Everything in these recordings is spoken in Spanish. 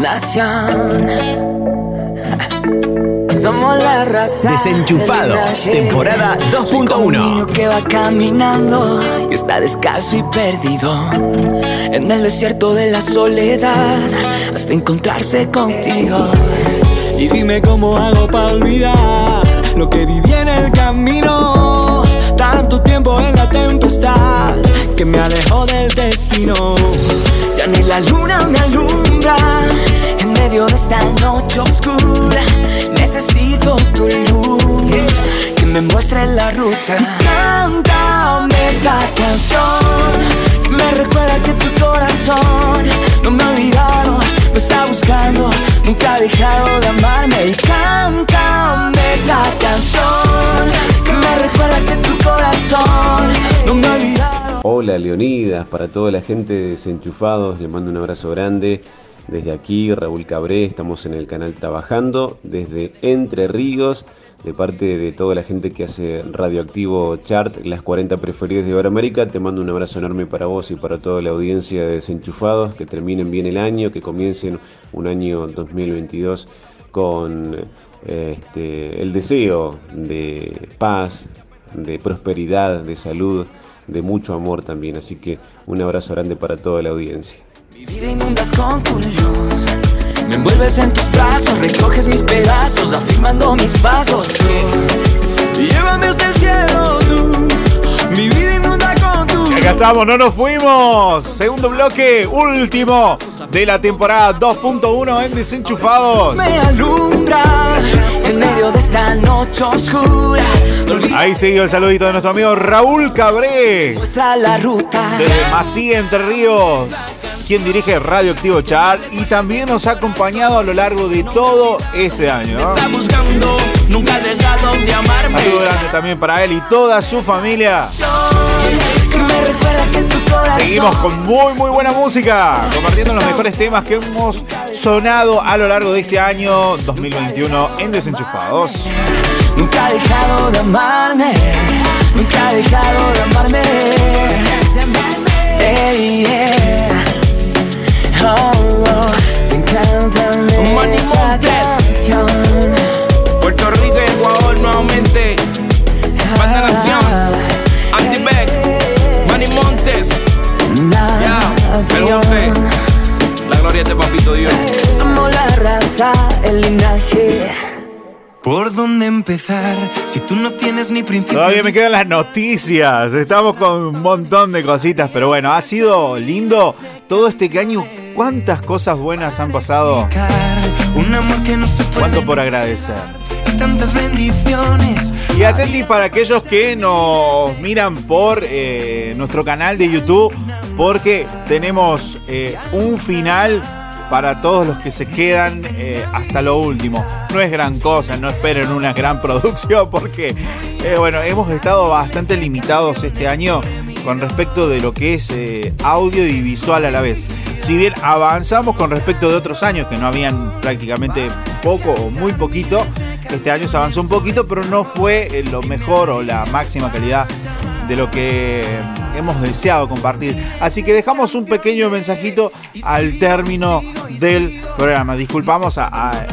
Nación. Somos la raza. Desenchufado, temporada 2.1. que va caminando y está descalzo y perdido en el desierto de la soledad hasta encontrarse contigo. Y dime cómo hago para olvidar lo que viví en el camino. Tanto tiempo en la tempestad que me alejó del destino. Ya ni la luna me alumbra en medio de esta noche oscura. Necesito tu luz que me muestre la ruta. Cántame esa canción que me recuerda que tu corazón no me ha olvidado, me está buscando, nunca ha dejado de amarme. Y cántame esa canción que me recuerda que tu corazón no me ha olvidado. Hola Leonidas, para toda la gente de desenchufados, le mando un abrazo grande. Desde aquí, Raúl Cabré, estamos en el canal trabajando desde Entre Ríos, de parte de toda la gente que hace Radioactivo Chart, las 40 preferidas de América. Te mando un abrazo enorme para vos y para toda la audiencia de Desenchufados, que terminen bien el año, que comiencen un año 2022 con este, el deseo de paz, de prosperidad, de salud, de mucho amor también. Así que un abrazo grande para toda la audiencia. Llévame cielo, Acá estamos, no nos fuimos. Segundo bloque, último de la temporada 2.1 en Desenchufados. Me alumbra en medio de esta noche oscura. Ahí sigue el saludito de nuestro amigo Raúl Cabré. La ruta. Desde Macía, Entre Ríos, quien dirige Radioactivo Chart y también nos ha acompañado a lo largo de todo este año. ¿no? Nunca ha dejado de amarme. Saludo grande también para él y toda su familia. Seguimos con muy muy buena música, compartiendo los mejores temas que hemos sonado a lo largo de este año 2021 en Desenchufados. nunca ha dejado de amarme. Nunca ha dejado de amarme. Ey, yeah. Oh, oh, te encanta Manny esa canción. Nuevamente. Banda Nación. Andy Beck. Manny Montes. Ya. Pregunte. La gloria es de Papito Dios. Somos la raza, el linaje. ¿Por dónde empezar si tú no tienes ni principio? Todavía me quedan las noticias, estamos con un montón de cositas, pero bueno, ha sido lindo todo este año. ¿Cuántas cosas buenas han pasado? Un amor que no se puede ¿Cuánto por agradecer? Tantas bendiciones. Y atenti para aquellos que nos miran por eh, nuestro canal de YouTube, porque tenemos eh, un final para todos los que se quedan eh, hasta lo último. No es gran cosa, no esperen una gran producción, porque bueno, hemos estado bastante limitados este año con respecto de lo que es audio y visual a la vez. Si bien avanzamos con respecto de otros años que no habían prácticamente poco o muy poquito, este año se avanzó un poquito, pero no fue eh, lo mejor o la máxima calidad de lo que hemos deseado compartir. Así que dejamos un pequeño mensajito al término del programa. Disculpamos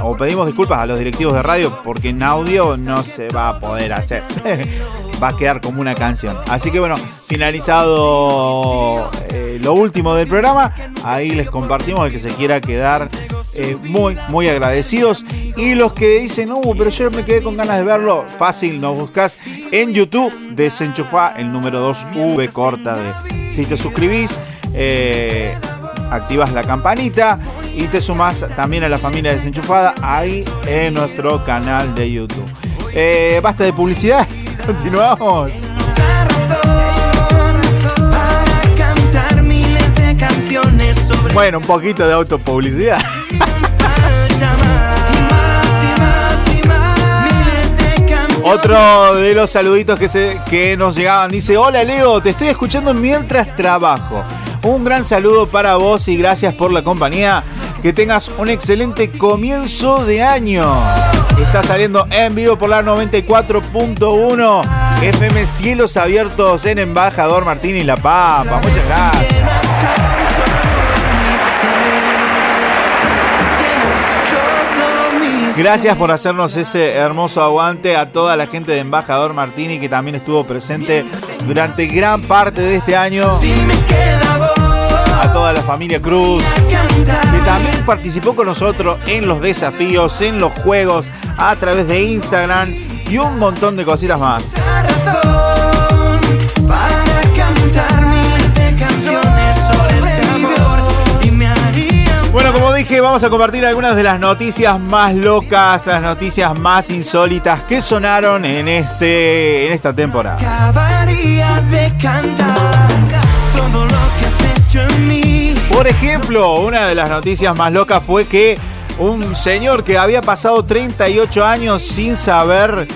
o pedimos disculpas a los directivos de radio porque en audio no se va a poder hacer. va a quedar como una canción. Así que bueno, finalizado eh, lo último del programa, ahí les compartimos el que se quiera quedar eh, muy, muy agradecidos. Y los que dicen, uh, pero yo me quedé con ganas de verlo, fácil, nos buscas en YouTube, desenchufa el número 2V corta de. Si te suscribís, eh, activas la campanita y te sumas también a la familia desenchufada ahí en nuestro canal de YouTube. Eh, basta de publicidad, continuamos. Bueno, un poquito de autopublicidad. Otro de los saluditos que, se, que nos llegaban dice, hola Leo, te estoy escuchando mientras trabajo. Un gran saludo para vos y gracias por la compañía. Que tengas un excelente comienzo de año. Está saliendo en vivo por la 94.1 FM Cielos Abiertos en Embajador Martín y La Pampa. Muchas gracias. Gracias por hacernos ese hermoso aguante a toda la gente de Embajador Martini que también estuvo presente durante gran parte de este año. A toda la familia Cruz, que también participó con nosotros en los desafíos, en los juegos, a través de Instagram y un montón de cositas más. Vamos a compartir algunas de las noticias más locas, las noticias más insólitas que sonaron en este en esta temporada. Por ejemplo, una de las noticias más locas fue que un señor que había pasado 38 años sin saber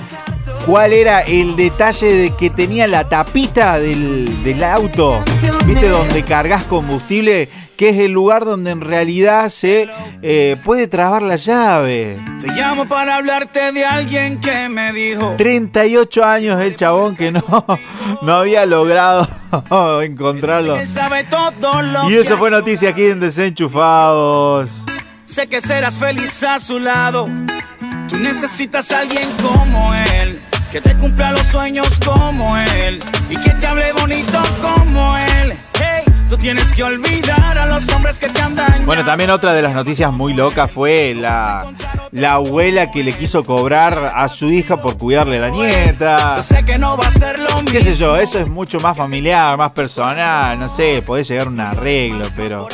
cuál era el detalle de que tenía la tapita del, del auto, ¿viste? Donde cargas combustible que es el lugar donde en realidad se eh, puede trabar la llave. Te llamo para hablarte de alguien que me dijo. 38 años el chabón que no, no había logrado encontrarlo. Y eso fue noticia aquí en Desenchufados. Sé que serás feliz a su lado. Tú necesitas a alguien como él. Que te cumpla los sueños como él. Y que te hable bonito como él. Tú tienes que olvidar a los hombres que te han Bueno, también otra de las noticias muy locas fue la, la abuela que le quiso cobrar a su hija por cuidarle a la nieta. sé que no va a ser lo mismo. Qué sé yo, eso es mucho más familiar, más personal. No sé, podés llegar a un arreglo, pero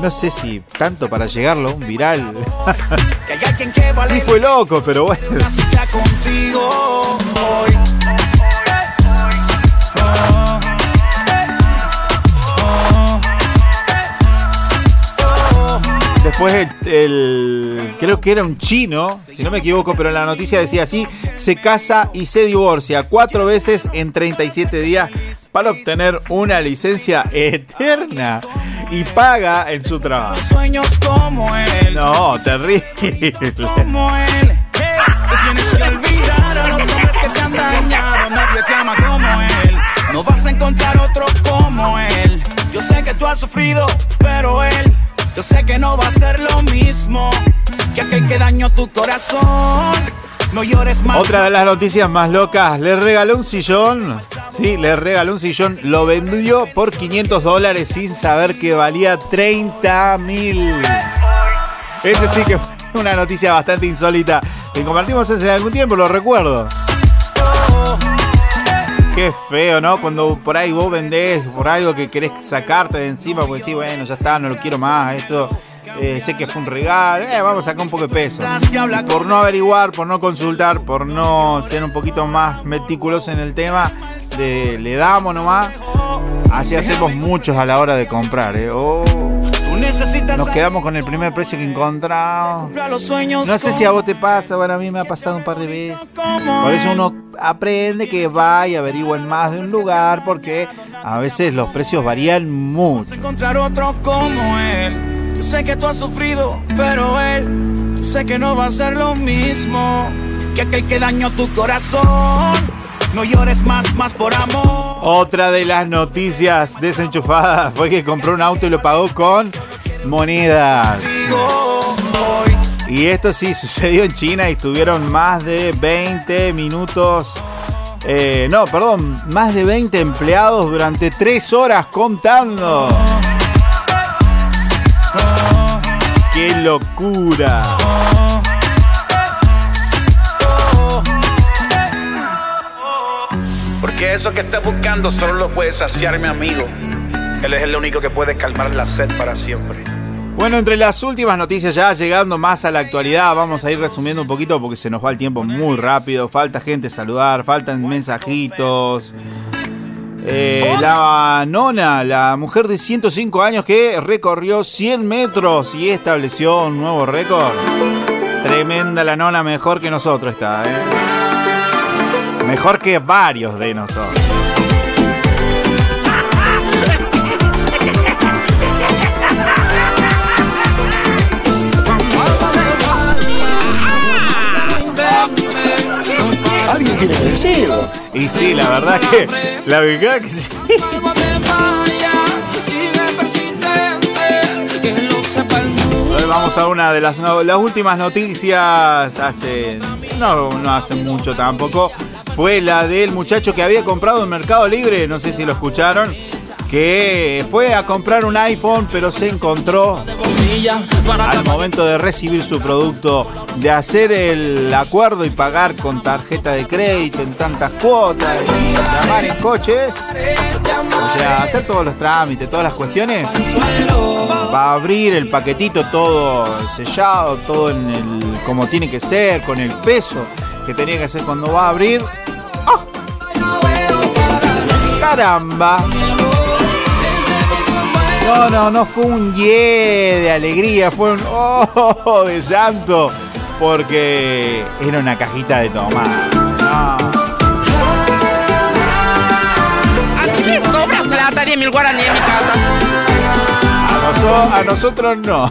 no sé si tanto para llegarlo a un viral. sí fue loco, pero bueno. Después el, creo que era un chino, si no me equivoco, pero en la noticia decía así, se casa y se divorcia cuatro veces en 37 días para obtener una licencia eterna y paga en su trabajo. Sueños como él. No, terrible. Como él. tienes que olvidar a los hombres que te han dañado. Nadie te ama como él. No vas a encontrar otro como él. Yo sé que tú has sufrido, pero él yo sé que no va a ser lo mismo que aquel que dañó tu corazón. No llores más. Otra de las noticias más locas, le regaló un sillón. Sí, le regaló un sillón. Lo vendió por 500 dólares sin saber que valía 30 mil. Ese sí que fue una noticia bastante insólita que compartimos hace algún tiempo, lo recuerdo. Qué feo, ¿no? Cuando por ahí vos vendés por algo que querés sacarte de encima, porque sí, bueno, ya está, no lo quiero más, esto eh, sé que fue un regalo, eh, vamos a sacar un poco de peso. Por no averiguar, por no consultar, por no ser un poquito más meticuloso en el tema, le damos nomás. Así hacemos muchos a la hora de comprar, ¿eh? Oh. Nos quedamos con el primer precio que encontramos. No sé si a vos te pasa, bueno, a mí me ha pasado un par de veces. Por eso uno aprende que va y averigua en más de un lugar porque a veces los precios varían mucho. Encontrar otro como él. Yo sé que tú has sufrido, pero él, yo sé que no va a ser lo mismo que aquel que dañó tu corazón. No llores más, más por amor. Otra de las noticias desenchufadas fue que compró un auto y lo pagó con monedas. Y esto sí sucedió en China y estuvieron más de 20 minutos. Eh, no, perdón, más de 20 empleados durante 3 horas contando. ¡Qué locura! Porque eso que estás buscando solo lo puede saciar mi amigo. Él es el único que puede calmar la sed para siempre. Bueno, entre las últimas noticias ya llegando más a la actualidad, vamos a ir resumiendo un poquito porque se nos va el tiempo muy rápido. Falta gente saludar, faltan mensajitos. Eh, la nona, la mujer de 105 años que recorrió 100 metros y estableció un nuevo récord. Tremenda la nona, mejor que nosotros está, ¿eh? Mejor que varios de nosotros. Alguien tiene que. Y sí, la verdad que. La verdad que sí. Vamos a una de las, las últimas noticias hace. No, no hace mucho tampoco. Fue la del muchacho que había comprado en Mercado Libre, no sé si lo escucharon. Que fue a comprar un iPhone, pero se encontró al momento de recibir su producto, de hacer el acuerdo y pagar con tarjeta de crédito en tantas cuotas, y llamar en coche, o sea, hacer todos los trámites, todas las cuestiones, va a abrir el paquetito todo sellado, todo en el como tiene que ser, con el peso que tenía que ser cuando va a abrir. ¡Ah! ¡Caramba! No, no, no fue un ye de alegría, fue un oh de llanto, porque era una cajita de tomate. No. A mí me sobra plata, 10 mil guaraní en mi casa. A, noso- a nosotros no.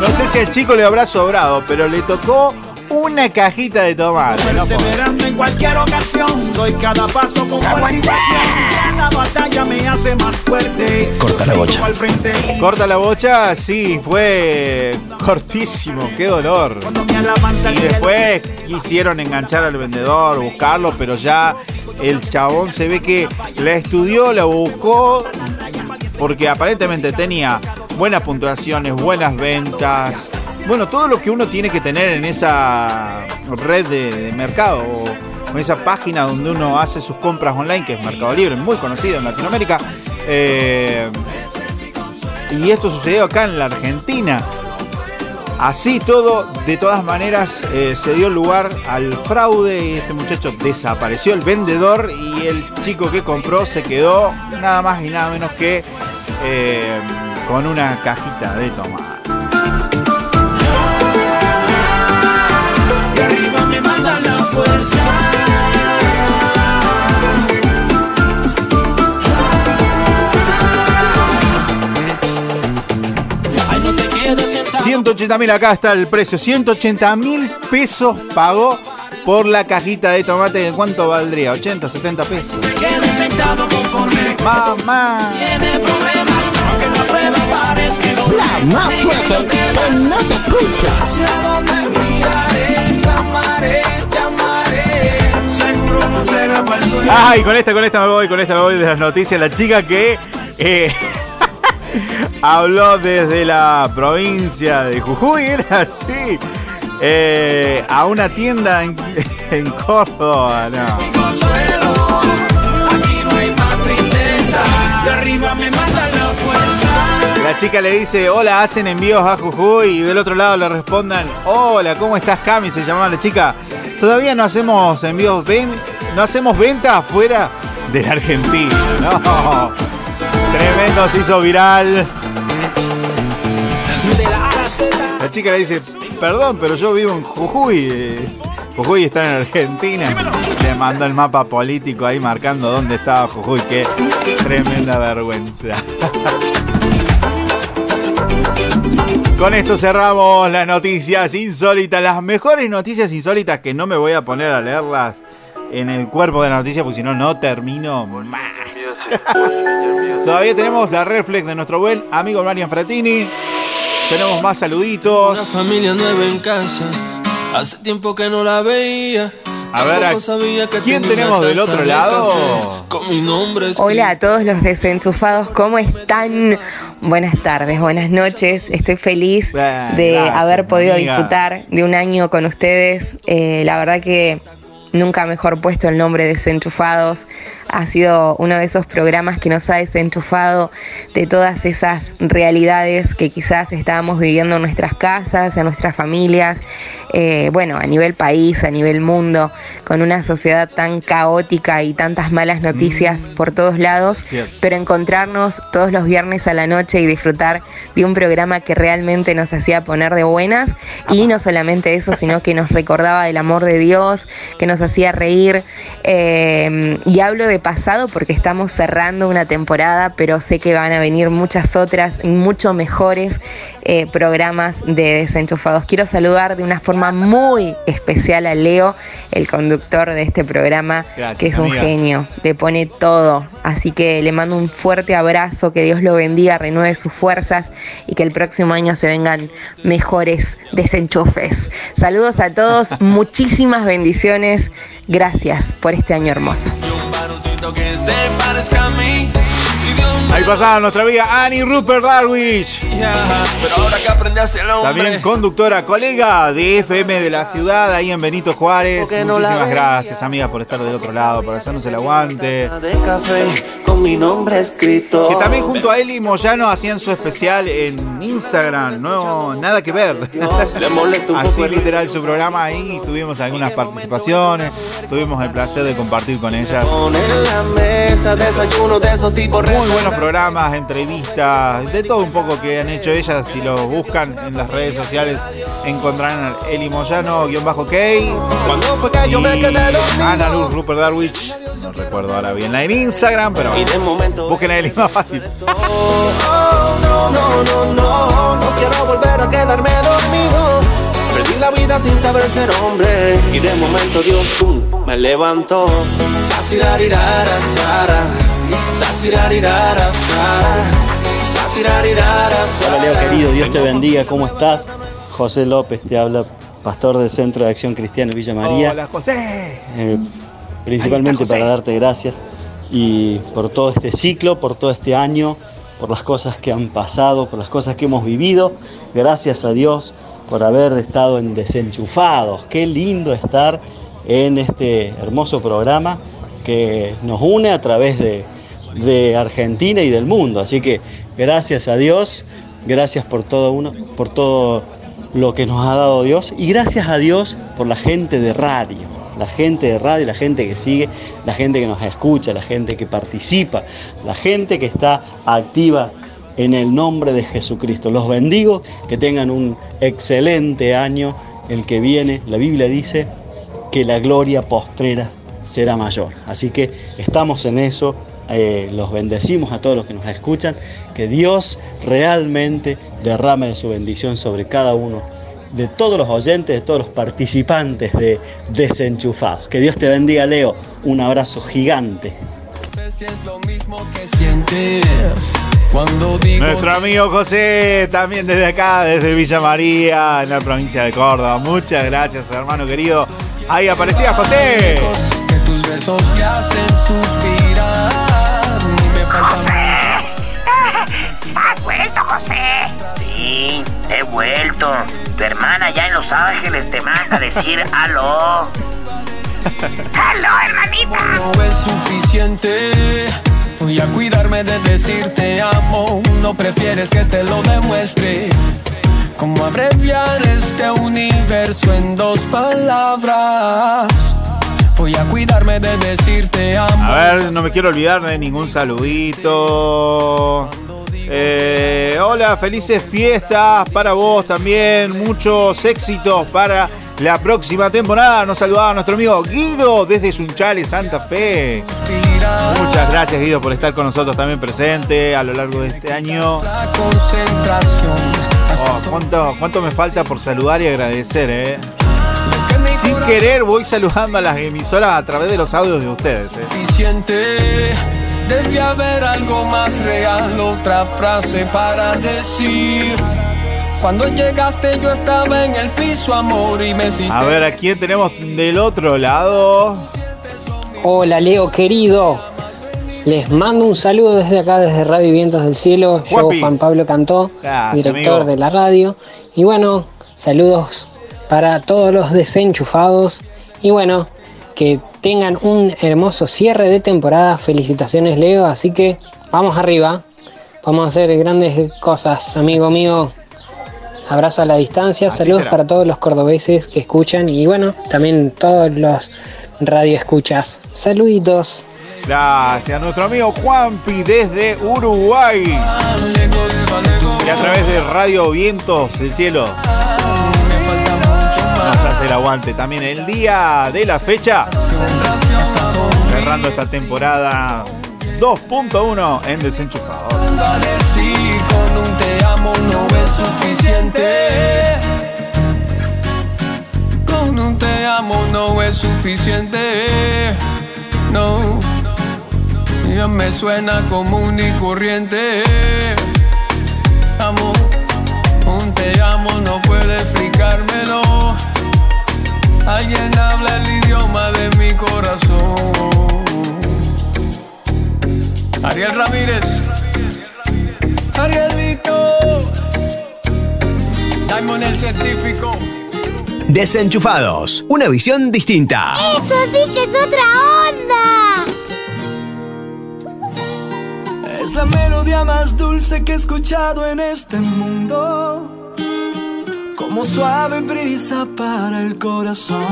No sé si al chico le habrá sobrado, pero le tocó una cajita de tomate. no en cualquier ocasión, doy cada paso con participación. Cada batalla me hace más fuerte. Corta la bocha. Al frente. Corta la bocha, sí, fue cortísimo, qué dolor. Y después quisieron enganchar al vendedor, buscarlo, pero ya el chabón se ve que la estudió, la buscó, porque aparentemente tenía buenas puntuaciones, buenas ventas. Bueno, todo lo que uno tiene que tener en esa red de, de mercado en esa página donde uno hace sus compras online, que es Mercado Libre, muy conocido en Latinoamérica. Eh, y esto sucedió acá en la Argentina. Así todo, de todas maneras, eh, se dio lugar al fraude y este muchacho desapareció, el vendedor y el chico que compró se quedó nada más y nada menos que eh, con una cajita de tomate. 180 mil, acá está el precio. 180 mil pesos pagó por la cajita de tomate. ¿En cuánto valdría? 80, 70 pesos. Mamá. Tiene problemas, aunque la prueba parezca que no. Más fuerte, que no te escucho. Hacia donde miraré, llamaré, llamaré. Seguro. Ay, con esta, con esta me voy, con esta me voy de las noticias. La chica que eh, habló desde la provincia de Jujuy, era así. eh, a una tienda en, en Córdoba, no. la chica le dice, hola, hacen envíos a Jujuy. Y del otro lado le respondan, hola, ¿cómo estás, Cami? Se llamaba la chica. Todavía no hacemos envíos, ven, no hacemos venta afuera de la Argentina. No. Tremendo, se hizo viral. La chica le dice, perdón, pero yo vivo en Jujuy. eh, Jujuy está en Argentina. Le mandó el mapa político ahí marcando dónde estaba Jujuy. Qué tremenda vergüenza. Con esto cerramos las noticias insólitas, las mejores noticias insólitas que no me voy a poner a leerlas en el cuerpo de la noticia, porque si no, no termino más. Todavía tenemos la reflex de nuestro buen amigo Marian Fratini. Tenemos más saluditos. Una familia nueva en casa. Hace tiempo que no la veía. A ver, Tampoco ¿a sabía que quién tenemos del otro lado? café Con mi nombre escrito. Hola a todos los desenchufados, ¿cómo están? Buenas tardes, buenas noches. Estoy feliz de gracias, haber podido amiga. disfrutar de un año con ustedes. Eh, la verdad que nunca mejor puesto el nombre de Desenchufados. Ha sido uno de esos programas que nos ha desenchufado de todas esas realidades que quizás estábamos viviendo en nuestras casas, en nuestras familias, eh, bueno, a nivel país, a nivel mundo, con una sociedad tan caótica y tantas malas noticias por todos lados Cierto. pero encontrarnos todos los viernes a la noche y disfrutar de un programa que realmente nos hacía poner de buenas y no solamente eso, sino que nos recordaba del amor de Dios, que nos hacía reír. eh, y hablo de repasado porque estamos cerrando una temporada, pero sé que van a venir muchas otras y mucho mejores eh, programas de desenchufados. Quiero saludar de una forma muy especial a Leo, el conductor de este programa, que es un genio, le pone todo. Así que le mando un fuerte abrazo, que Dios lo bendiga, renueve sus fuerzas y que el próximo año se vengan mejores desenchufes. Saludos a todos, muchísimas bendiciones. Gracias por este año hermoso. Necesito que se parezca a mí. Ahí pasaba nuestra amiga Annie Rupert Darwish. También conductora, colega de FM de la ciudad, ahí en Benito Juárez. Muchísimas gracias, amiga, por estar del otro lado, por hacernos el aguante. con mi nombre escrito. Que también junto a Eli Moyano hacían su especial en Instagram. No, nada que ver. Así literal su programa ahí. Tuvimos algunas participaciones. Tuvimos el placer de compartir con ellas. Muy buenos programas, entrevistas, de todo un poco que han hecho ellas. Si lo buscan en las redes sociales, encontrarán Eli Moyano, guion bajo K. Ana Luz, Rupert Darwich. No recuerdo ahora bien la en Instagram, pero busquen a Eli más fácil. No, no, no, no, no quiero volver a quedarme dormido. Perdí la vida sin saber ser hombre y de momento Dios me levantó. Hola Leo querido, Dios te bendiga, ¿cómo estás? José López te habla, pastor del Centro de Acción Cristiana Villa María. Hola José. Eh, principalmente para darte gracias y por todo este ciclo, por todo este año, por las cosas que han pasado, por las cosas que hemos vivido. Gracias a Dios por haber estado en Desenchufados. Qué lindo estar en este hermoso programa que nos une a través de, Argentina y del mundo. Así que gracias a Dios, gracias por todo, uno, por todo lo que nos ha dado Dios y gracias a Dios por la gente de radio, la gente de radio, la gente que sigue, la gente que nos escucha, la gente que participa, la gente que está activa en el nombre de Jesucristo. Los bendigo, que tengan un excelente año el que viene. La Biblia dice que la gloria postrera será mayor. Así que estamos en eso, eh, los bendecimos a todos los que nos escuchan, que Dios realmente derrame de su bendición sobre cada uno de todos los oyentes, de todos los participantes de Desenchufados. Que Dios te bendiga, Leo. Un abrazo gigante. Nuestro amigo José, también desde acá, desde Villa María, en la provincia de Córdoba. Muchas gracias, hermano querido. Ahí aparecía José tus besos hacen suspirar. Mucho. ¿Has vuelto, José? Sí, he vuelto. Tu hermana ya en Los Ángeles te manda a decir aló. ¡Aló, hermanita! No es suficiente. Voy a cuidarme de decirte amo. No prefieres que te lo demuestre. ¿Cómo abreviar este universo en dos palabras? Voy a cuidarme de decirte amo. A ver, no me quiero olvidar de ningún saludito. Eh, hola, felices fiestas para vos también. Muchos éxitos para la próxima temporada. Nos saludaba nuestro amigo Guido desde Sunchales, Santa Fe. Muchas gracias, Guido, por estar con nosotros también presente a lo largo de este año. Oh, ¿cuánto, ¿Cuánto me falta por saludar y agradecer, eh? Sin querer voy saludando a las emisoras a través de los audios de ustedes. ¿eh? Debe haber algo más real, otra frase para decir. Cuando llegaste yo estaba en el piso, amor, y me hiciste... A ver, ¿a quién tenemos del otro lado? Hola, Leo, querido. Les mando un saludo desde acá, desde Radio Vientos del Cielo. Yo, Juan Pablo Cantó, director de la radio. Y bueno, saludos para todos los desenchufados y bueno, que tengan un hermoso cierre de temporada. Felicitaciones Leo, así que vamos arriba, vamos a hacer grandes cosas, amigo mío. Abrazo a la distancia, saludos para todos los cordobeses que escuchan y bueno, también todos los radioescuchas. Saluditos. Gracias, nuestro amigo Juanpi desde Uruguay. Y a través de Radio Vientos del Cielo el aguante también el día de la fecha. cerrando esta temporada 2.1 en Desenchufado. con un te amo no es suficiente. Con un te amo no es suficiente. No, ya me suena común y corriente. Amo, un te amo no puede explicármelo. Alguien habla el idioma de mi corazón. Ariel Ramírez. Arielito. Diamond el científico. Desenchufados, una visión distinta. Eso sí que es otra onda. Es la melodía más dulce que he escuchado en este mundo. Como suave brisa para el corazón.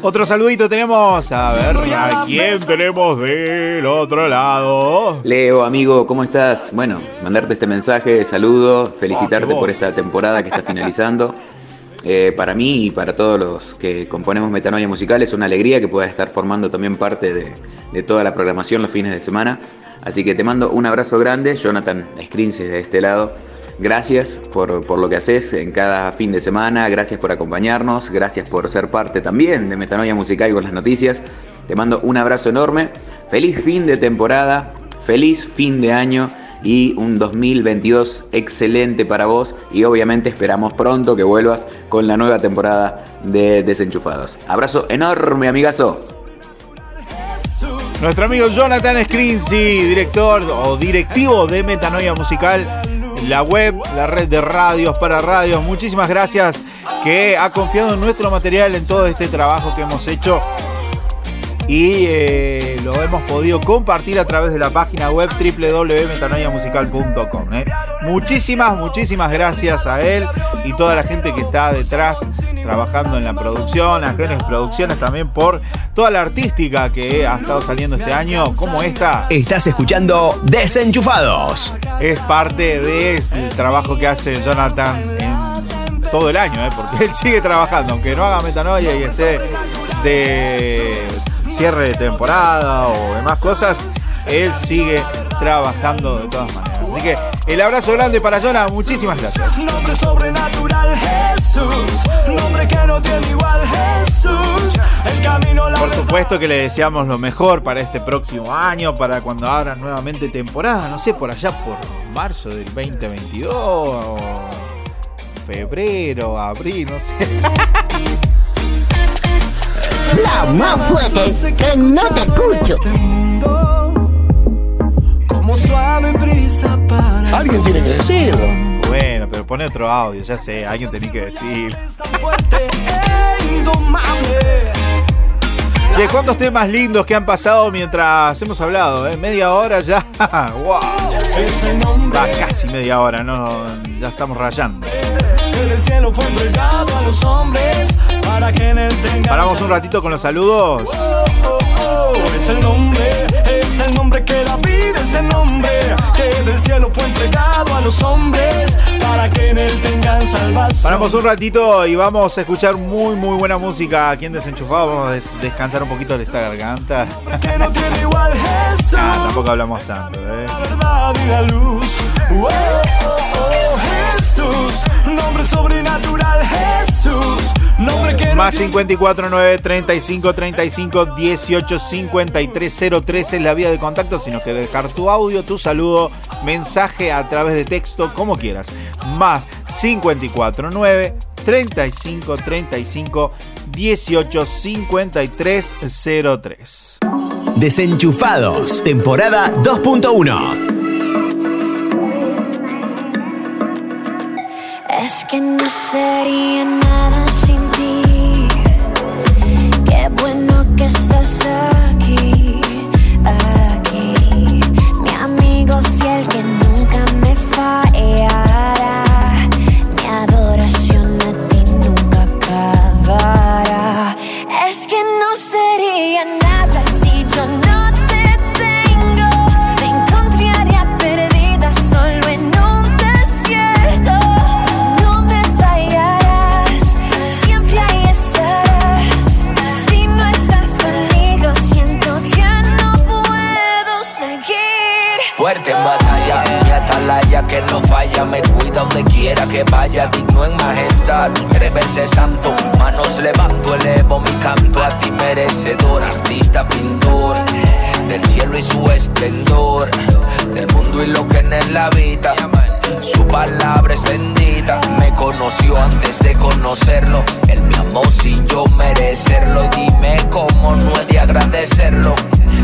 Otro saludito tenemos. A ver, ¿a quién tenemos del otro lado? Leo, amigo, ¿cómo estás? Bueno, mandarte este mensaje, saludo, felicitarte por esta temporada que está finalizando. Eh, para mí y para todos los que componemos Metanoia Musical es una alegría que puedas estar formando también parte de, de toda la programación los fines de semana. Así que te mando un abrazo grande, Jonathan Scrinces de este lado. Gracias por, por, lo que haces en cada fin de semana, gracias por acompañarnos, gracias por ser parte también de Metanoia Musical con las noticias. Te mando un abrazo enorme, feliz fin de temporada, feliz fin de año y un 2022 excelente para vos y obviamente esperamos pronto que vuelvas con la nueva temporada de Desenchufados. Abrazo enorme, amigazo. Nuestro amigo Jonathan Scrinzi, director o directivo de Metanoia Musical, la web, la red de radios para radios. Muchísimas gracias que ha confiado en nuestro material, en todo este trabajo que hemos hecho y eh, lo hemos podido compartir a través de la página web www.metanoiamusical.com. Muchísimas, muchísimas gracias a él y toda la gente que está detrás trabajando en la producción, a Genes Producciones también por toda la artística que ha estado saliendo este año, como esta. Estás escuchando Desenchufados. Es parte del trabajo que hace Jonathan en todo el año, ¿eh? porque él sigue trabajando, aunque no haga metanoia y esté de cierre de temporada o demás cosas, él sigue trabajando de todas maneras. Así que el abrazo grande para Jonah, muchísimas gracias. Nombre sobrenatural Jesús, nombre que no tiene igual Jesús. El camino Por supuesto que le deseamos lo mejor para este próximo año, para cuando abran nuevamente temporada, no sé, por allá por marzo del 2022 o febrero, abril, no sé. La más fuerte, que no te escucho. Como suave brisa para Alguien tiene que decirlo. Bueno, pero pone otro audio, ya sé, alguien tenía que decir. Che, ¿cuántos temas lindos que han pasado mientras hemos hablado? Eh? Media hora ya. ¡Wow! Va casi media hora, no, ya estamos rayando. El cielo fue entregado a los hombres para que en él tengan Paramos un ratito con los saludos. Oh, oh, oh, es el nombre, es el nombre que la vida, es el nombre que del cielo fue entregado a los hombres para que en él tengan salvación. Paramos un ratito y vamos a escuchar muy muy buena música aquí en Desenchufado. Vamos a des- descansar un poquito de esta garganta. Que no tiene igual Jesús, Ah, tampoco hablamos tanto, ¿eh? la verdad y la luz. Oh, oh, oh, Jesús, Más tiene 54 9 35 35 18 53 03 es la vía de contacto. Si nos quieres dejar tu audio, tu saludo, mensaje a través de texto, como quieras. Más 54 9 35 35 18 53 03. Desenchufados, temporada 2.1. Es que no sería que no falla, me cuida donde quiera que vaya, digno en majestad, tres veces santo, manos levanto, elevo mi canto. A ti merecedor, artista, pintor, del cielo y su esplendor, del mundo y lo que en él habita. Su palabra es bendita, me conoció antes de conocerlo. Él me amó sin yo merecerlo. Y dime cómo no he de agradecerlo.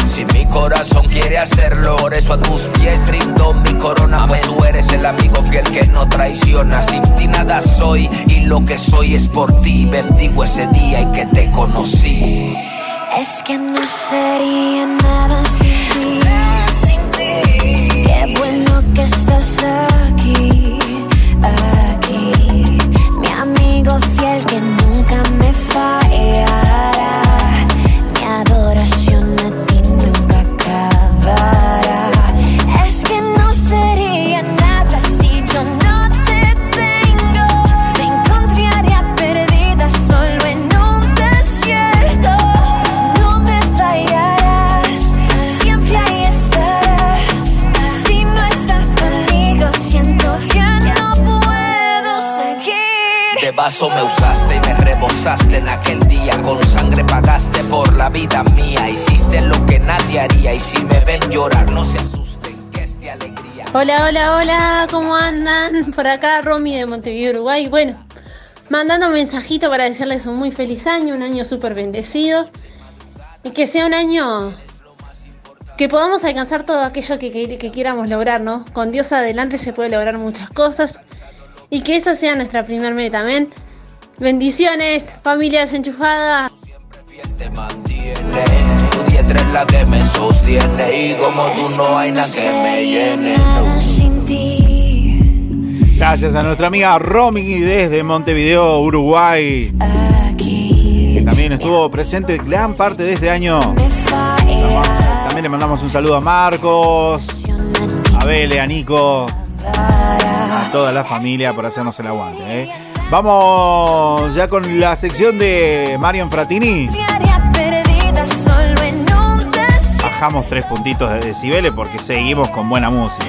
Si mi corazón quiere hacerlo, por eso a tus pies rindo mi corona. Pues tú eres el amigo fiel que no traiciona. Sin ti nada soy y lo que soy es por ti. Bendigo ese día y que te conocí. Es que no sería nada sin ti. Qué bueno que estás aquí, rebosaste en aquel día. Con sangre pagaste por la vida mía. Hiciste lo que nadie haría. Y si me ven llorar, no se asusten, que es de alegría. Hola, hola, hola, ¿cómo andan? Por acá Romy de Montevideo, Uruguay. Bueno, mandando un mensajito para desearles un muy feliz año, un año súper bendecido. Y que sea un año que podamos alcanzar todo aquello que, que, que quieramos lograr, ¿no? Con Dios adelante se puede lograr muchas cosas. Y que esa sea nuestra primer meta, amén. Bendiciones, familia desenchufada. Tu diestra es la que me sostiene. Y como tú no hay nada que me llene. Gracias a nuestra amiga Romy desde Montevideo, Uruguay. Que también estuvo presente gran parte de este año. También le mandamos un saludo a Marcos, a Bele, a Nico, a toda la familia por hacernos el aguante. ¿eh? Vamos ya con la sección de Marion Fratini. Bajamos tres puntitos de decibeles porque seguimos con buena música.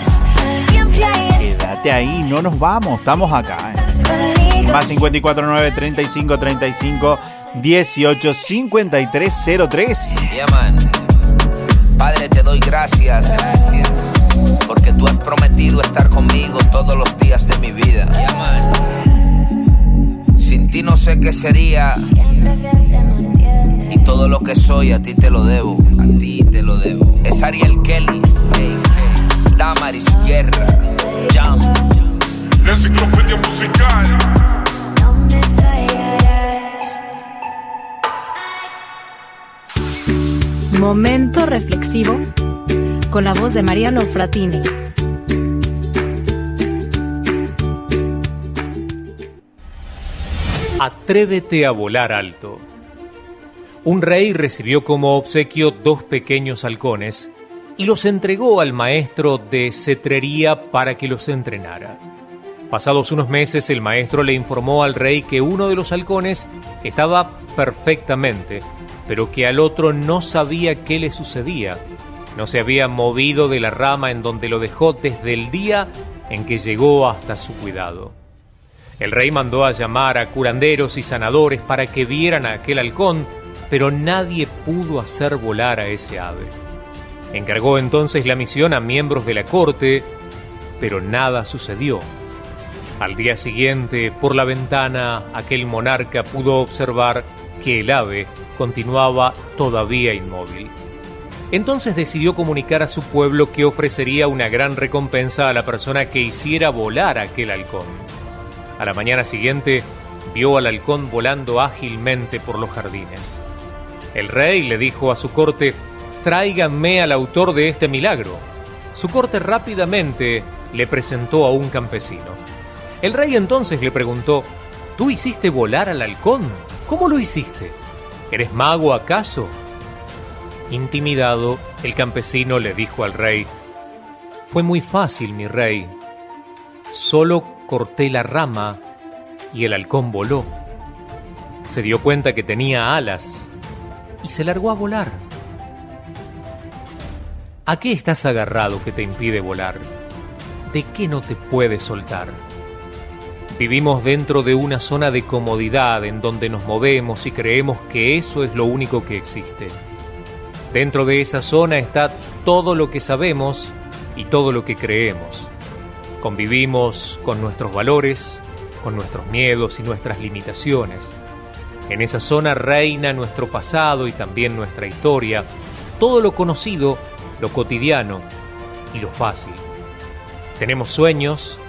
Quédate ahí, no nos vamos, estamos acá. ¿eh? Más 549 35 35 18 53 03. Yeah, man. Padre, te doy gracias. Porque tú has prometido estar conmigo todos los días de mi vida. Sin ti no sé qué sería. Y todo lo que soy a ti te lo debo. A ti te lo debo. Es Ariel Kelly. Damaris Guerra. Jam. La enciclopedia musical. Momento reflexivo con la voz de Mariano Fratini. Atrévete a volar alto. Un rey recibió como obsequio dos pequeños halcones y los entregó al maestro de cetrería para que los entrenara. Pasados unos meses el maestro le informó al rey que uno de los halcones estaba perfectamente, pero que al otro no sabía qué le sucedía. No se había movido de la rama en donde lo dejó desde el día en que llegó hasta su cuidado. El rey mandó a llamar a curanderos y sanadores para que vieran a aquel halcón, pero nadie pudo hacer volar a ese ave. Encargó entonces la misión a miembros de la corte, pero nada sucedió. Al día siguiente, por la ventana, aquel monarca pudo observar que el ave continuaba todavía inmóvil. Entonces decidió comunicar a su pueblo que ofrecería una gran recompensa a la persona que hiciera volar aquel halcón. A la mañana siguiente, vio al halcón volando ágilmente por los jardines. El rey le dijo a su corte, tráiganme al autor de este milagro. Su corte rápidamente le presentó a un campesino. El rey entonces le preguntó, ¿tú hiciste volar al halcón? ¿Cómo lo hiciste? ¿Eres mago acaso? Intimidado, el campesino le dijo al rey, Fue muy fácil, mi rey. Solo corté la rama y el halcón voló. Se dio cuenta que tenía alas y se largó a volar. ¿A qué estás agarrado que te impide volar? ¿De qué no te puedes soltar? Vivimos dentro de una zona de comodidad en donde nos movemos y creemos que eso es lo único que existe. Dentro de esa zona está todo lo que sabemos y todo lo que creemos. Convivimos con nuestros valores, con nuestros miedos y nuestras limitaciones. En esa zona reina nuestro pasado y también nuestra historia, todo lo conocido, lo cotidiano y lo fácil. Tenemos sueños,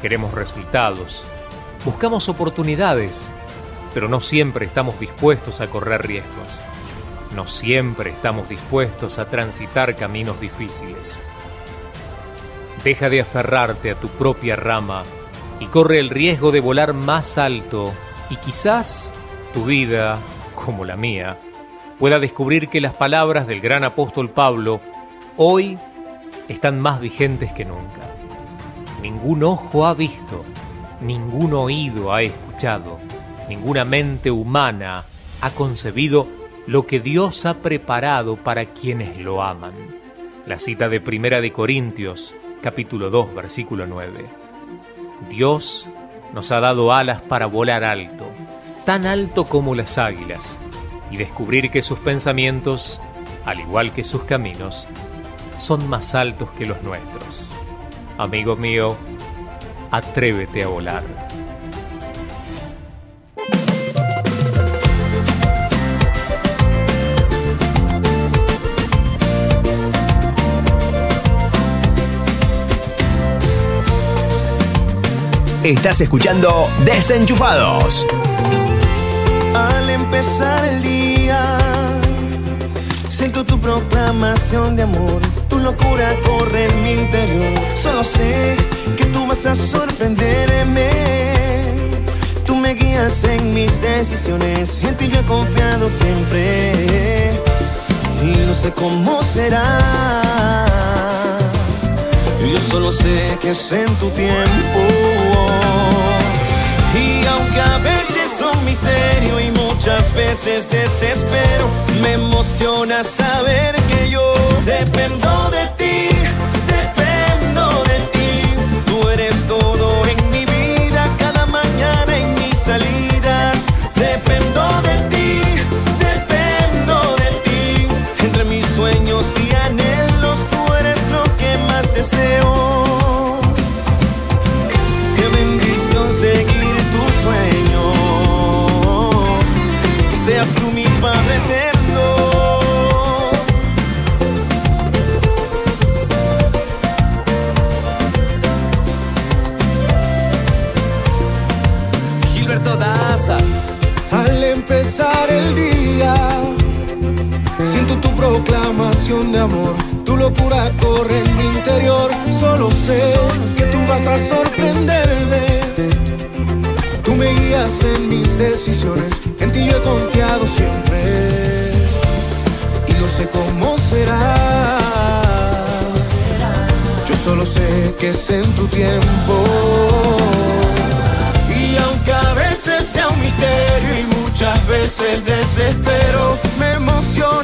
queremos resultados, buscamos oportunidades, pero no siempre estamos dispuestos a correr riesgos. No siempre estamos dispuestos a transitar caminos difíciles. Deja de aferrarte a tu propia rama y corre el riesgo de volar más alto y quizás tu vida, como la mía, pueda descubrir que las palabras del gran apóstol Pablo hoy están más vigentes que nunca. Ningún ojo ha visto, ningún oído ha escuchado, ninguna mente humana ha concebido lo que Dios ha preparado para quienes lo aman. La cita de Primera de Corintios, capítulo 2, versículo 9. Dios nos ha dado alas para volar alto, tan alto como las águilas, y descubrir que sus pensamientos, al igual que sus caminos, son más altos que los nuestros. Amigo mío, atrévete a volar. Estás escuchando Desenchufados. Al empezar el día, siento tu proclamación de amor tu locura corre en mi interior. Solo sé que tú vas a sorprenderme. Tú me guías en mis decisiones. En ti yo he confiado siempre. Y no sé cómo será. Yo solo sé que es en tu tiempo. Y aunque a veces son misterio y muchas veces desespero, me emociona saber que yo dependo de ti, dependo de ti. Tú eres todo en mi vida, cada mañana en mis salidas. Dependo de ti, dependo de ti. Entre mis sueños y anhelos, tú eres lo que más deseo. Seas tú mi Padre eterno. Gilberto Daza. Al empezar el día, siento tu proclamación de amor. Tu locura corre en mi interior. Solo sé que tú vas a sorprenderme. Tú me guías en mis decisiones. Confiado siempre. Y no sé cómo será. Yo solo sé que es en tu tiempo. Y aunque a veces sea un misterio y muchas veces desespero, me emociona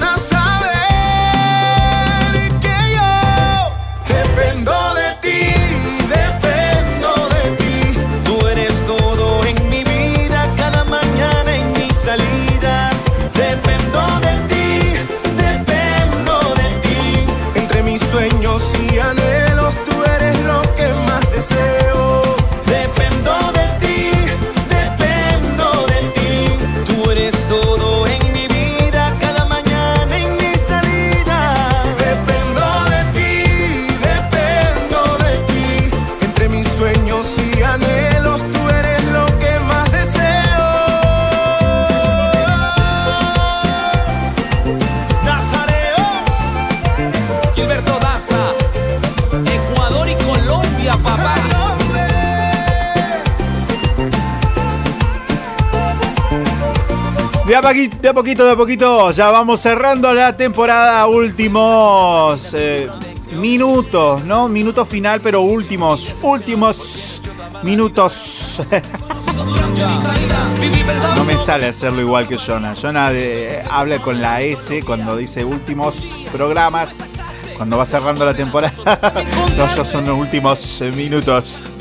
de a poquito, de a poquito, ya vamos cerrando la temporada. Últimos eh, minutos, ¿no? Minuto final, pero últimos, últimos minutos. no me sale hacerlo igual que Jonah. Jonah de- habla con la S cuando dice últimos programas. Cuando va cerrando la temporada. no, ya son los últimos eh, minutos.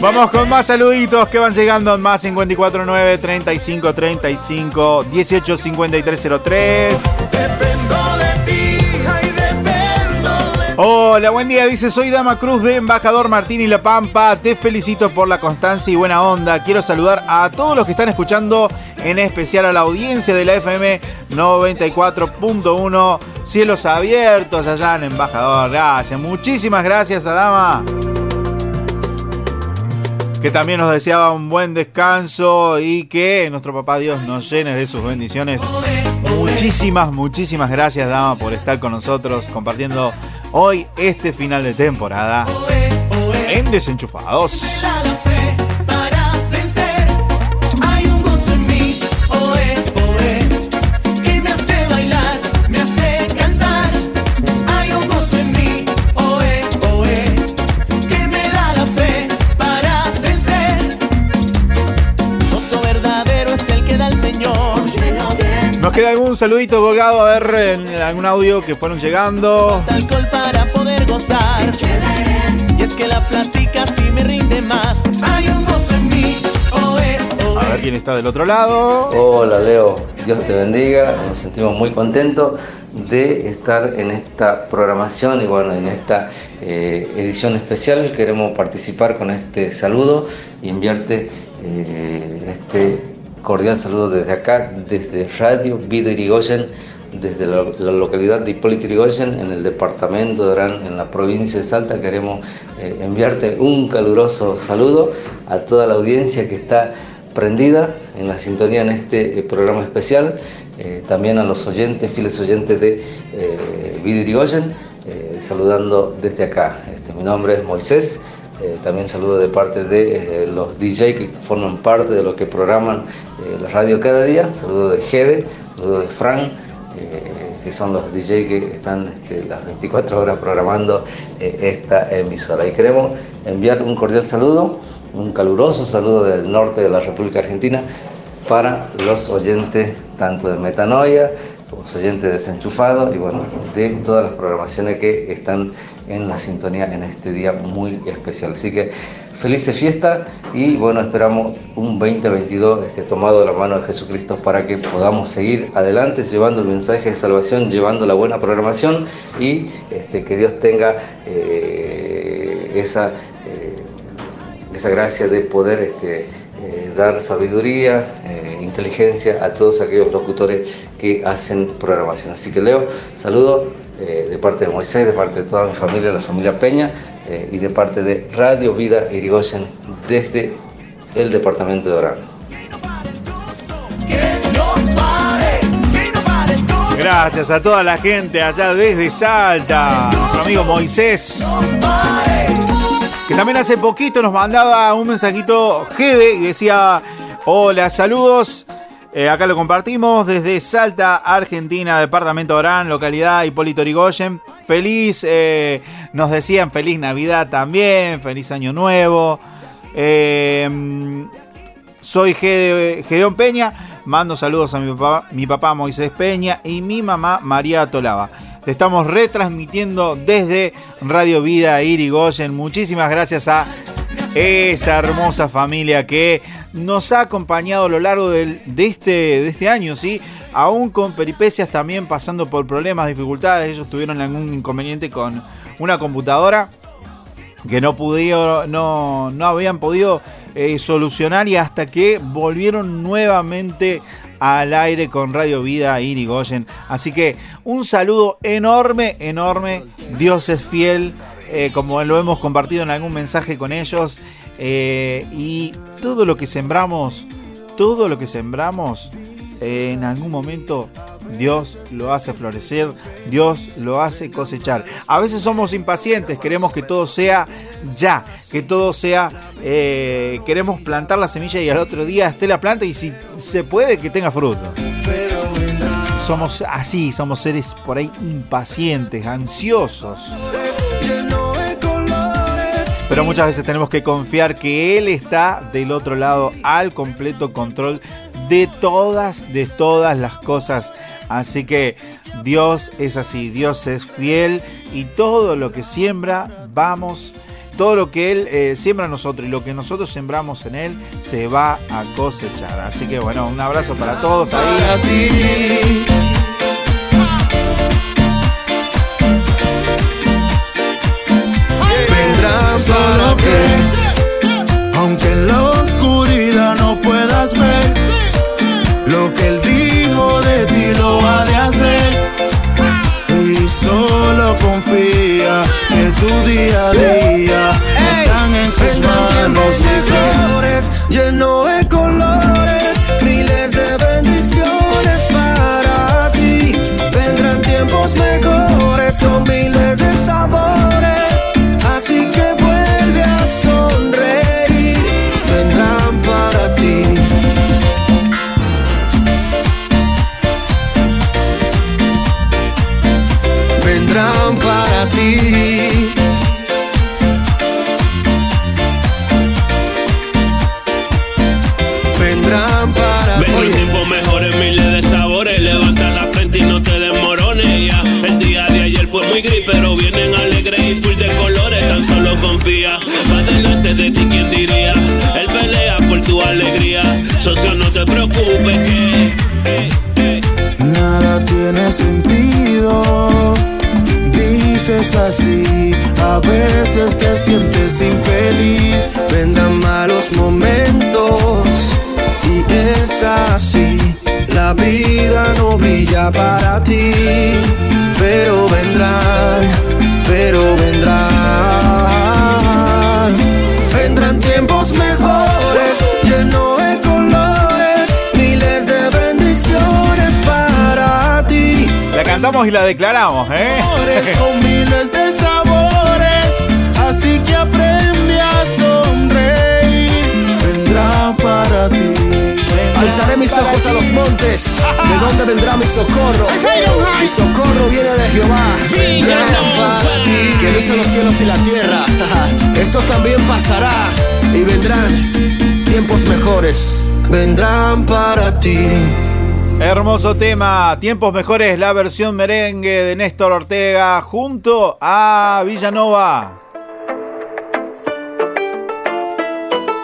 Vamos con más saluditos que van llegando en más 549 35 35 18 53 03. Hola, buen día. Dice, soy Dama Cruz de Embajador Martín y La Pampa. Te felicito por la constancia y buena onda. Quiero saludar a todos los que están escuchando, en especial a la audiencia de la FM 94.1. Cielos abiertos allá en Embajador. Gracias. Muchísimas gracias, a Dama. Que también nos deseaba un buen descanso y que nuestro papá Dios nos llene de sus bendiciones. Muchísimas, muchísimas gracias, Dama, por estar con nosotros compartiendo hoy este final de temporada en Desenchufados. Nos queda algún saludito colgado a ver en algún audio que fueron llegando. para poder gozar. Y es que la plática sí me rinde más. Hay un gozo en mí. A ver quién está del otro lado. Hola Leo, Dios te bendiga. Nos sentimos muy contentos de estar en esta programación y bueno, en esta eh, edición especial. Queremos participar con este saludo y enviarte eh, este cordial saludo desde acá, desde Radio Vida Irigoyen, desde la, localidad de Hipólito Irigoyen, en el departamento de Orán, en la provincia de Salta. Queremos eh, enviarte un caluroso saludo a toda la audiencia que está prendida en la sintonía en este eh, programa especial. Eh, también a los oyentes, fieles oyentes de Vida Irigoyen, saludando desde acá. Este, mi nombre es Moisés. también saludo de parte de los DJ que forman parte de lo que programan la radio cada día. Saludo de Gede, saludo de Fran, eh, que son los DJ que están este, las 24 horas programando eh, esta emisora. Y queremos enviar un cordial saludo, un caluroso saludo del norte de la República Argentina para los oyentes tanto de Metanoia, los oyentes desenchufados y bueno, de todas las programaciones que están en la sintonía en este día muy especial. Así que felices fiestas y bueno, esperamos un 2022 este, tomado de la mano de Jesucristo para que podamos seguir adelante llevando el mensaje de salvación, llevando la buena programación y este, que Dios tenga eh, esa, eh, esa gracia de poder este, eh, dar sabiduría, inteligencia a todos aquellos locutores que hacen programación. Así que Leo, saludo de parte de Moisés, de parte de toda mi familia, la familia Peña, eh, y de parte de Radio Vida Irigoyen desde el departamento de Orán. Gracias a toda la gente allá desde Salta, nuestro amigo Moisés, que también hace poquito nos mandaba un mensajito Gede y decía, hola, saludos. Eh, acá lo compartimos desde Salta, Argentina, departamento de Orán, localidad Hipólito Irigoyen. Feliz, eh, nos decían feliz Navidad también, feliz Año Nuevo. Eh, soy Gedeón Peña, mando saludos a mi papá, mi papá Moisés Peña y mi mamá María Tolava. Estamos retransmitiendo desde Radio Vida Irigoyen. Muchísimas gracias a esa hermosa familia que nos ha acompañado a lo largo de, este, de este año, ¿sí? Aún con peripecias también pasando por problemas, dificultades. Ellos tuvieron algún inconveniente con una computadora que no pudieron, no, no habían podido eh, solucionar y hasta que volvieron nuevamente al aire con Radio Vida Irigoyen. Así que un saludo enorme, enorme. Dios es fiel. Eh, como lo hemos compartido en algún mensaje con ellos. Eh, y todo lo que sembramos, todo lo que sembramos, eh, en algún momento Dios lo hace florecer, Dios lo hace cosechar. A veces somos impacientes, queremos que todo sea ya, que todo sea, queremos plantar la semilla y al otro día esté la planta y si se puede que tenga fruto. Somos así, somos seres por ahí impacientes, ansiosos. Pero muchas veces tenemos que confiar que Él está del otro lado al completo control de todas, de todas las cosas. Así que Dios es así, Dios es fiel y todo lo que siembra, vamos, todo lo que Él eh, siembra nosotros y lo que nosotros sembramos en Él se va a cosechar. Así que bueno, un abrazo para todos ahí. Para que, aunque en la oscuridad no puedas ver lo que Él dijo de ti lo ha de hacer. Y solo confía que tu día a día están en sus manos. Mejores, lleno de De ti, ¿quién diría? Él pelea por tu alegría. Socio, no te preocupes que. eh, eh, Nada tiene sentido. Dices así, a veces te sientes infeliz. Vendrán malos momentos y es así. La vida no brilla para ti, pero vendrán, pero vendrán. Cantamos y la declaramos, ¿eh? Con miles de sabores, así que aprende a sonreír. Vendrá para ti. Alzaré mis ojos a los montes, ¿de dónde vendrá mi socorro? Mi socorro viene de Jehová. Vendrá para ti, que lo hizo los cielos y la tierra. Esto también pasará y vendrán tiempos mejores. Vendrán para ti. Hermoso tema, tiempos mejores, la versión merengue de Néstor Ortega junto a Villanova.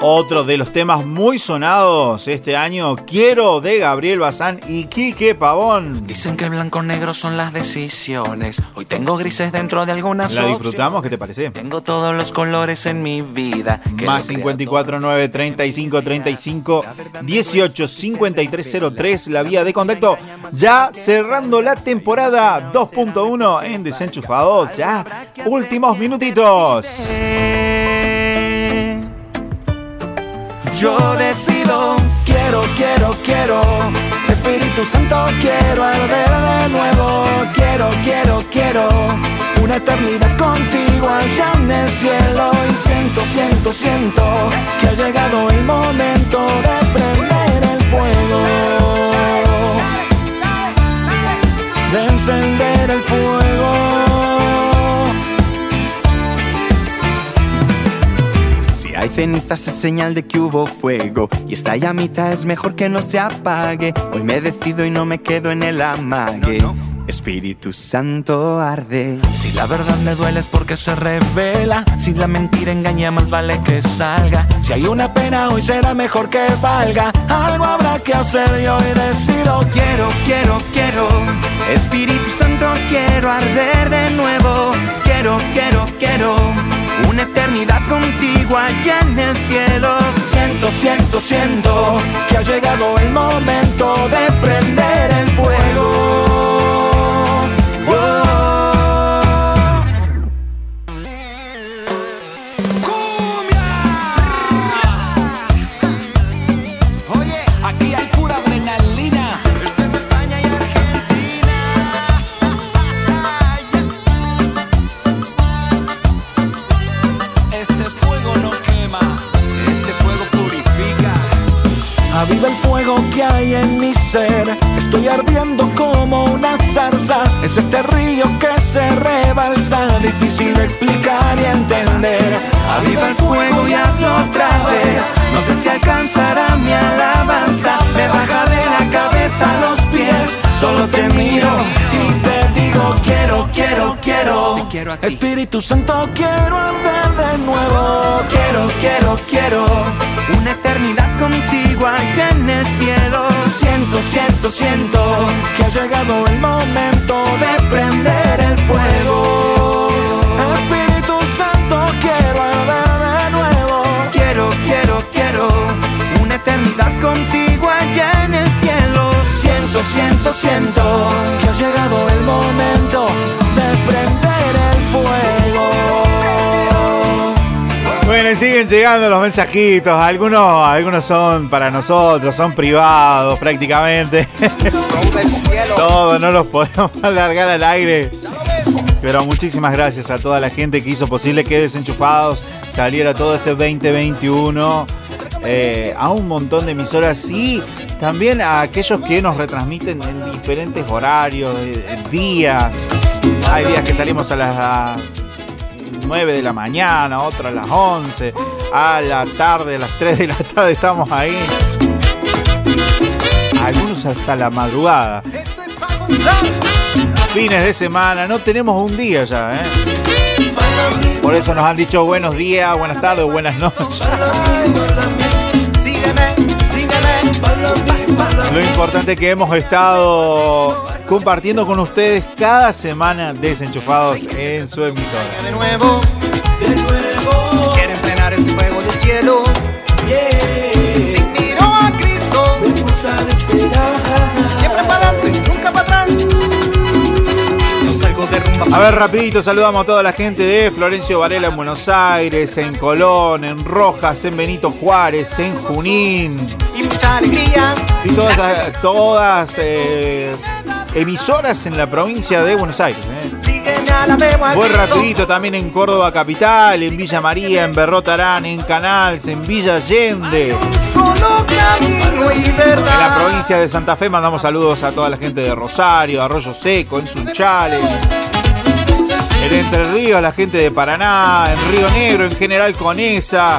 Otro de los temas muy sonados este año, Quiero de Gabriel Bazán y Quique Pavón. Dicen que blanco negro son las decisiones. Hoy tengo grises dentro de algunas ¿La disfrutamos? ¿Qué te parece? Tengo todos los colores en mi vida. Más lo crea 54 9 35 35 18 53 03, la vía de contacto. Ya cerrando la temporada 2.1 en Desenchufados. Ya últimos minutitos. Yo decido, quiero, quiero, quiero. Espíritu Santo, quiero arder de nuevo. Quiero, quiero, quiero. Una eternidad contigo allá en el cielo. Y siento, siento, siento que ha llegado el momento de prender el fuego. De encender el fuego. Cenizas es señal de que hubo fuego y esta llamita es mejor que no se apague. Hoy me decido y no me quedo en el amague. Espíritu Santo arde. Si la verdad me duele es porque se revela. Si la mentira engaña, más vale que salga. Si hay una pena, hoy será mejor que valga. Algo habrá que hacer y hoy decido. Quiero, quiero, quiero. Espíritu Santo, quiero arder de nuevo. Quiero, quiero, quiero. Una eternidad contigo allá en el cielo. Siento, siento, siento que ha llegado el momento de prender el fuego. Que hay en mi ser. Estoy ardiendo como una zarza. Es este río que se rebalsa. Difícil de explicar y entender. Aviva el fuego y hazlo otra vez. No sé si alcanzará mi alabanza. Me baja de la cabeza a los pies. Solo te miro y te quiero a ti. Espíritu Santo, quiero arder de nuevo. Quiero, quiero, quiero una eternidad contigo allá en el cielo. Siento, siento, siento que ha llegado el momento de prender el fuego. Espíritu Santo, quiero arder de nuevo. Quiero, quiero, quiero una eternidad contigo Siento, siento, siento que ha llegado el momento de prender el fuego. Bueno, y siguen llegando los mensajitos. Algunos, algunos son para nosotros, son privados prácticamente. Todos no los podemos alargar al aire. Pero muchísimas gracias a toda la gente que hizo posible que Desenchufados saliera todo este 2021. eh, a un montón de emisoras y también a aquellos que nos retransmiten en diferentes horarios, eh, días. Hay días que salimos a las 9 de la mañana, otros a las 11, a la tarde, a las 3 de la tarde estamos ahí. Algunos hasta la madrugada. Fines de semana, no tenemos un día ya, ¿eh? Por eso nos han dicho buenos días, buenas tardes buenas noches. Lo importante que hemos estado compartiendo con ustedes cada semana desenchufados en su emisora. De nuevo, de nuevo. Quieren frenar ese fuego del cielo. Si miro a Cristo, siempre para adelante, nunca para atrás. No salgo de rumba. A ver, rapidito, saludamos a toda la gente de Florencio Varela en Buenos Aires, en Colón, en Rojas, en Benito Juárez, en Junín. Y mucha alegría. Y todas, todas eh, emisoras en la provincia de Buenos Aires. eh. Voy rapidito también en Córdoba Capital, en Villa María, en Berrotarán, en Canals, en Villa Allende. En la provincia de Santa Fe mandamos saludos a toda la gente de Rosario, Arroyo Seco, en Sunchales. En Entre Ríos, la gente de Paraná, en Río Negro, en General Conesa.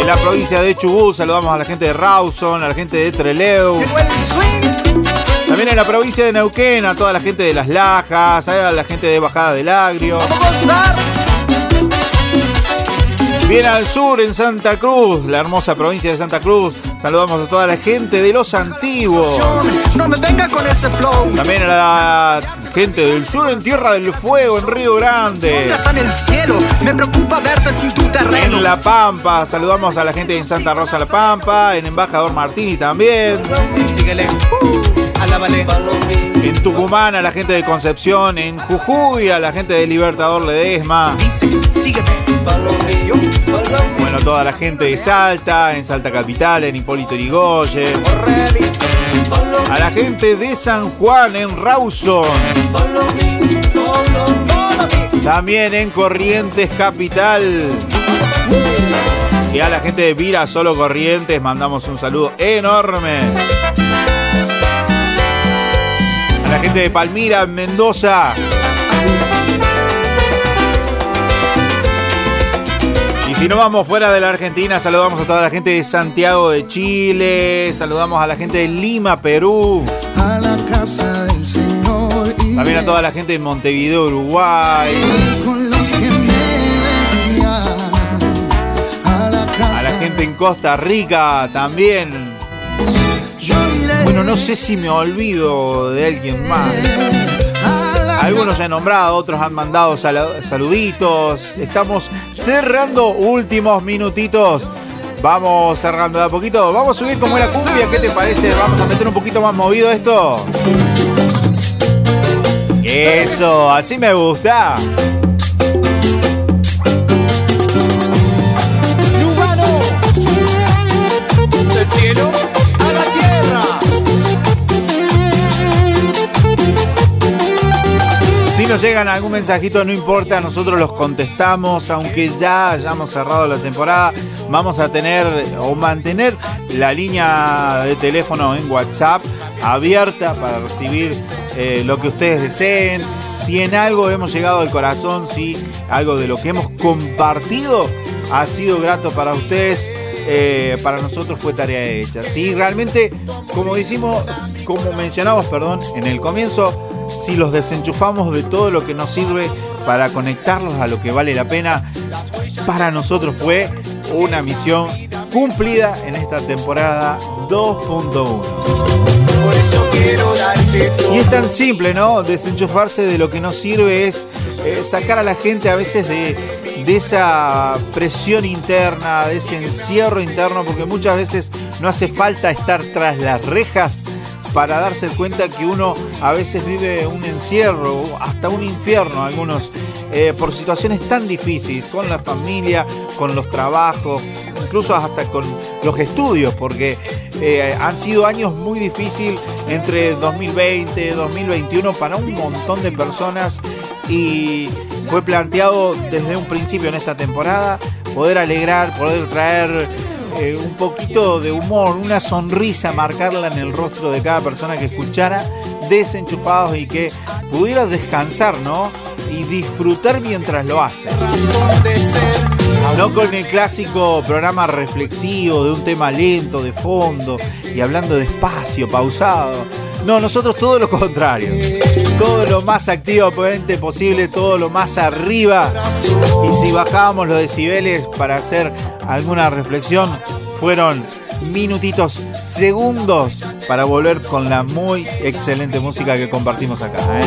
En la provincia de Chubut saludamos a la gente de Rawson, a la gente de Treleu. También en la provincia de Neuquén, a toda la gente de Las Lajas, a la gente de Bajada del Agrio. Bien al sur, en Santa Cruz, la hermosa provincia de Santa Cruz. Saludamos a toda la gente de Los Antiguos. No me venga con ese flow. También a la gente del sur, en Tierra del Fuego, en Río Grande. Está en el cielo, me preocupa verte sin tu terreno. En La Pampa, saludamos a la gente en Santa Rosa La Pampa, en Embajador Martini también. Síguele, alábale. En Tucumán, a la gente de Concepción, en Jujuy, a la gente de Libertador Ledesma. Bueno, toda la gente de Salta, en Salta Capital, en Hipólito Yrigoyen. A la gente de San Juan, en Rawson. También en Corrientes Capital. Y a la gente de Vira Solo Corrientes mandamos un saludo enorme. La gente de Palmira, en Mendoza. Y si no vamos fuera de la Argentina, saludamos a toda la gente de Santiago de Chile, saludamos a la gente de Lima, Perú, A la casa del Señor también a toda la gente de Montevideo, Uruguay, a la gente en Costa Rica también. Bueno, no sé si me olvido de alguien más. Algunos he nombrado, otros han mandado saluditos. Estamos cerrando últimos minutitos. Vamos cerrando de a poquito. Vamos a subir como la cumbia. ¿Qué te parece? Vamos a meter un poquito más movido esto. Eso, así me gusta. Nos llegan algún mensajito, no importa, nosotros los contestamos, aunque ya hayamos cerrado la temporada, vamos a tener o mantener la línea de teléfono en WhatsApp abierta para recibir eh, lo que ustedes deseen. Si en algo hemos llegado al corazón, si algo de lo que hemos compartido ha sido grato para ustedes, eh, para nosotros fue tarea hecha. Si realmente, como decimos, como mencionamos, perdón, en el comienzo, si los desenchufamos de todo lo que nos sirve para conectarlos a lo que vale la pena, para nosotros fue una misión cumplida en esta temporada 2.1. Y es tan simple, ¿no? Desenchufarse de lo que nos sirve es eh, sacar a la gente a veces de, de esa presión interna, de ese encierro interno, porque muchas veces no hace falta estar tras las rejas para darse cuenta que uno a veces vive un encierro, hasta un infierno, algunos, eh, por situaciones tan difíciles, con la familia, con los trabajos, incluso hasta con los estudios, porque eh, han sido años muy difíciles entre 2020 y 2021 para un montón de personas y fue planteado desde un principio en esta temporada poder alegrar, poder traer eh, un poquito de humor, una sonrisa, marcarla en el rostro de cada persona que escuchara desenchufados y que pudiera descansar, ¿no? Y disfrutar mientras lo hace. No con el clásico programa reflexivo de un tema lento, de fondo, y hablando despacio, pausado. No, nosotros todo lo contrario. Todo lo más activamente posible, todo lo más arriba. Y si bajábamos los decibeles para hacer alguna reflexión, fueron minutitos, segundos para volver con la muy excelente música que compartimos acá. ¿eh?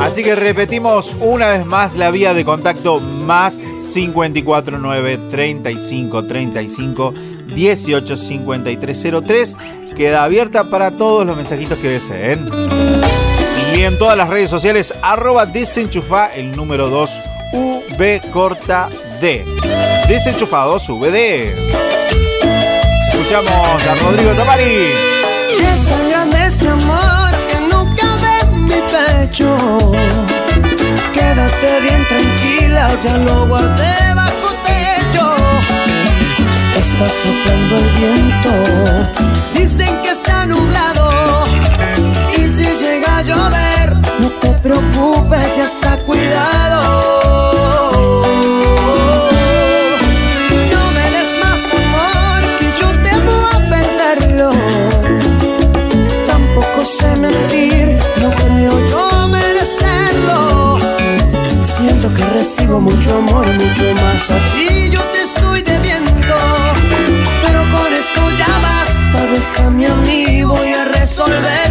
Así que repetimos una vez más la vía de contacto más 549 35 35 18 5303 queda abierta para todos los mensajitos que deseen. Y en todas las redes sociales, arroba desenchufa el número 2 V corta D. Desenchufados VD. Escuchamos a Rodrigo Tamari. Grande este amor que no cabe en mi pecho. Quédate bien tranquila, ya lo guardé bajo techo. Está soplando el viento, dicen que está nublado. No te preocupes, ya está cuidado. No me des más amor, que yo temo a perderlo. Tampoco sé mentir, no creo yo merecerlo. Siento que recibo mucho amor, mucho más a ti yo te estoy debiendo. Pero con esto ya basta, déjame a mí, voy a resolverlo.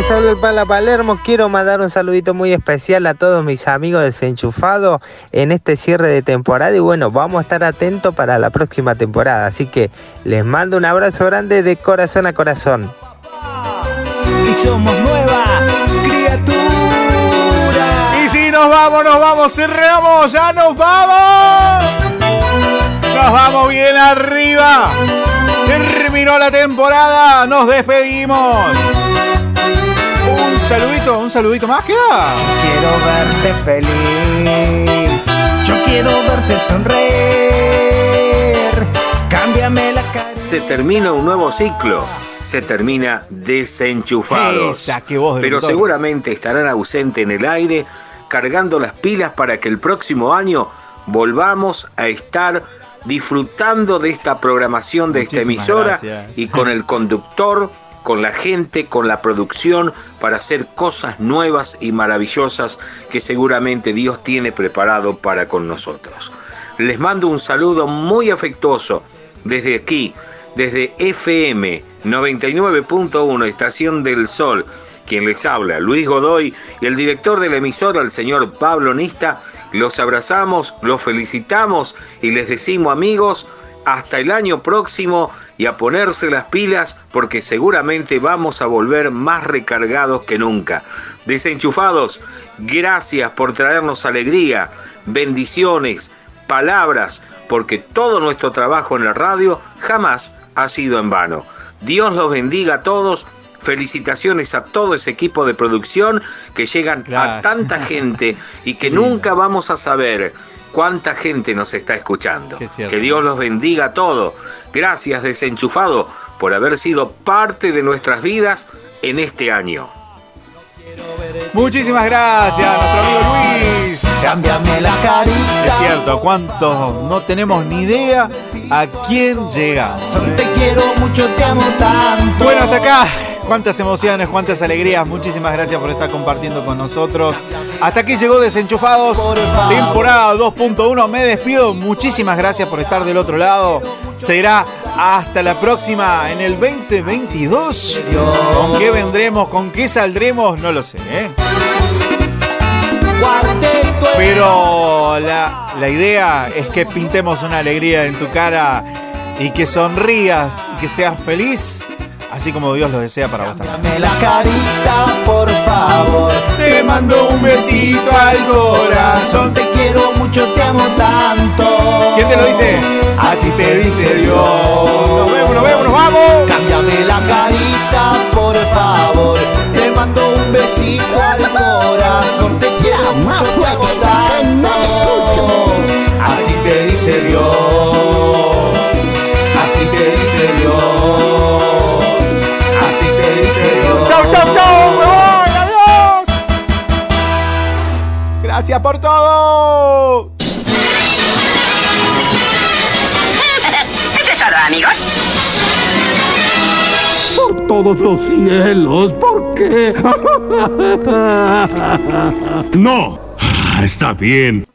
Les habla el Pala Palermo. Quiero mandar un saludito muy especial a todos mis amigos desenchufados en este cierre de temporada. Y bueno, vamos a estar atentos para la próxima temporada. Así que les mando un abrazo grande de corazón a corazón. Y somos nueva criatura. Y si nos vamos, nos vamos, cerramos, ya nos vamos. Nos vamos bien arriba. Terminó la temporada, nos despedimos. Un saludito, un saludito más queda. Quiero verte feliz. Yo quiero verte sonreír. Cámbiame la cara. Se termina un nuevo ciclo. Se termina desenchufados. Esa, qué voz de Pero seguramente estarán ausentes en el aire, cargando las pilas para que el próximo año volvamos a estar disfrutando de esta programación de esta emisora gracias. y con el conductor, con la gente, con la producción para hacer cosas nuevas y maravillosas que seguramente Dios tiene preparado para con nosotros. Les mando un saludo muy afectuoso desde aquí, desde FM 99.1 Estación del Sol, quien les habla, Luis Godoy, y el director de la emisora, el señor Pablo Nista, los abrazamos, los felicitamos y les decimos amigos, hasta el año próximo y a ponerse las pilas porque seguramente vamos a volver más recargados que nunca. Desenchufados, gracias por traernos alegría, bendiciones, palabras, porque todo nuestro trabajo en la radio jamás ha sido en vano. Dios los bendiga a todos. Felicitaciones a todo ese equipo de producción que llegan a tanta gente y que nunca vamos a saber cuánta gente nos está escuchando. Que Dios los bendiga a todos. Gracias, desenchufado, por haber sido parte de nuestras vidas en este año. Muchísimas gracias, nuestro amigo Luis. Cámbiame la carita. Es cierto, ¿a cuántos no tenemos ni idea a quién llega? Te quiero mucho, te amo tanto. Bueno, hasta acá. Cuántas emociones, cuántas alegrías. Muchísimas gracias por estar compartiendo con nosotros. Hasta aquí llegó Desenchufados, temporada 2.1. Me despido. Muchísimas gracias por estar del otro lado. Será hasta la próxima en el 2022. ¿Con qué vendremos? ¿Con qué saldremos? No lo sé. ¿eh? Pero la, la idea es que pintemos una alegría en tu cara y que sonrías y que seas feliz, así como Dios lo desea para vos también. Dame la carita, por favor. Te mando un besito al corazón. Te quiero mucho, te amo tanto. ¿Quién te lo dice? Así te dice Dios. Nos vemos, nos vemos, nos vamos. Cámbiame la carita, por favor. Te mando un besito al corazón. Te quiero mucho, te amo tanto. Así te dice Dios. Gracias por todo. Eso es todo, amigos. Por todos los cielos, ¿por qué? No. Ah, Está bien.